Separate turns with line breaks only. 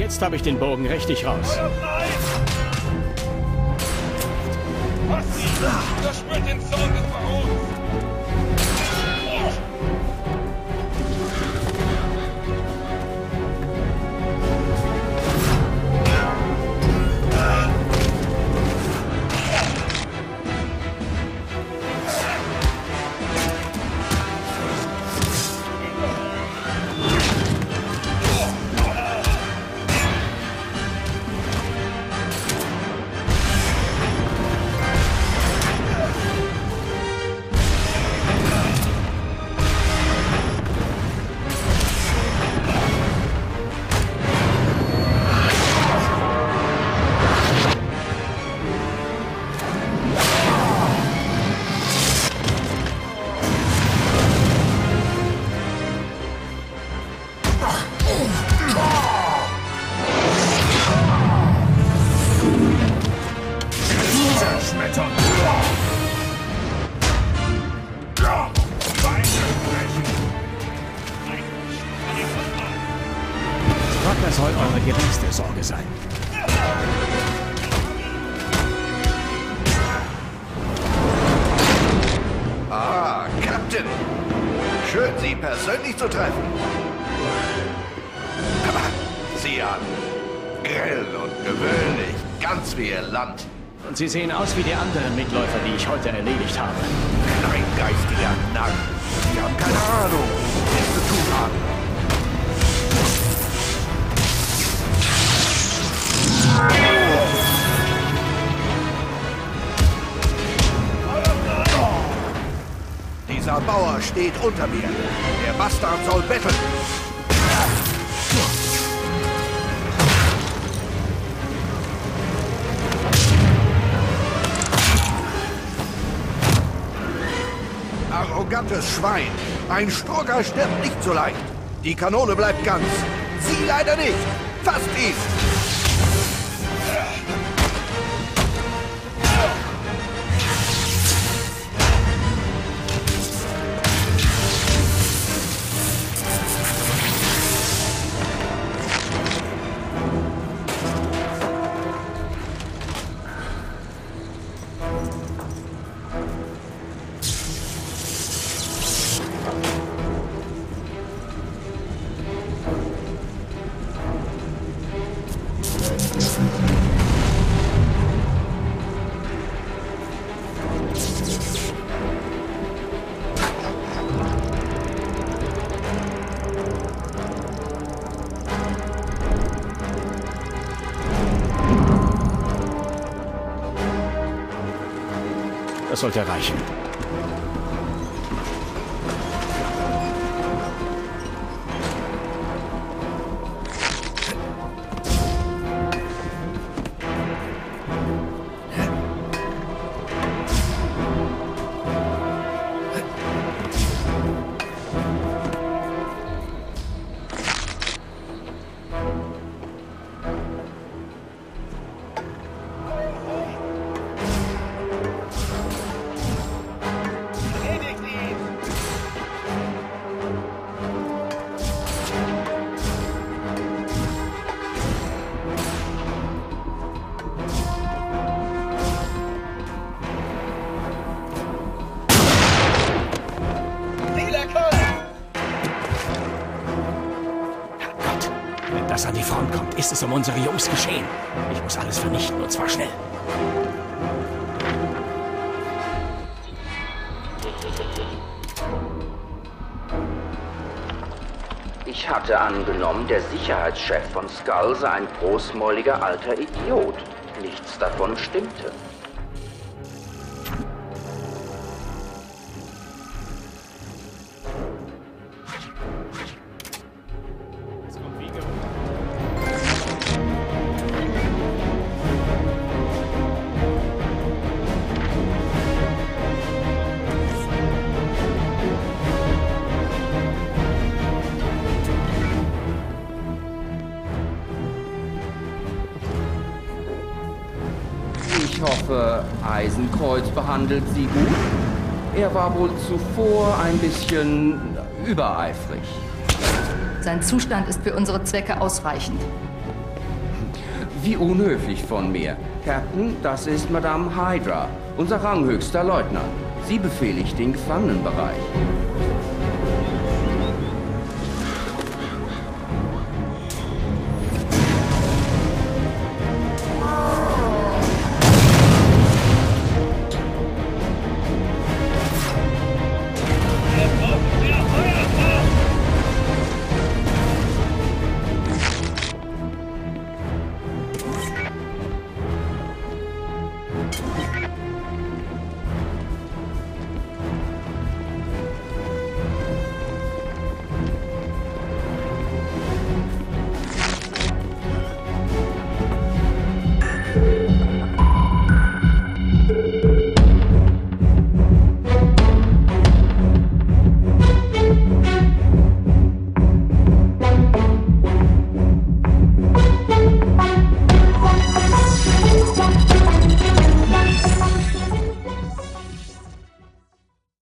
Jetzt habe ich den Bogen richtig raus.
Das spürt den Zorn des Barons!
Persönlich zu treffen. Sie an. Grell und gewöhnlich, ganz wie Ihr Land.
Und sie sehen aus wie die anderen Mitläufer, die ich heute erledigt habe.
Kleingeistiger Narr. Sie haben keine Ahnung, was Sie zu tun haben. Steht unter mir. Der Bastard soll betteln. Arrogantes Schwein. Ein Sturker stirbt nicht so leicht. Die Kanone bleibt ganz. Sie leider nicht. Fasst ihn!
Sollte reichen. Das an die Front kommt, ist es um unsere Jungs geschehen. Ich muss alles vernichten und zwar schnell.
Ich hatte angenommen, der Sicherheitschef von Skull sei ein großmäuliger alter Idiot. Nichts davon stimmte.
Ich hoffe, Eisenkreuz behandelt Sie gut. Er war wohl zuvor ein bisschen übereifrig.
Sein Zustand ist für unsere Zwecke ausreichend.
Wie unhöflich von mir. Captain, das ist Madame Hydra, unser ranghöchster Leutnant. Sie befehligt den Gefangenenbereich.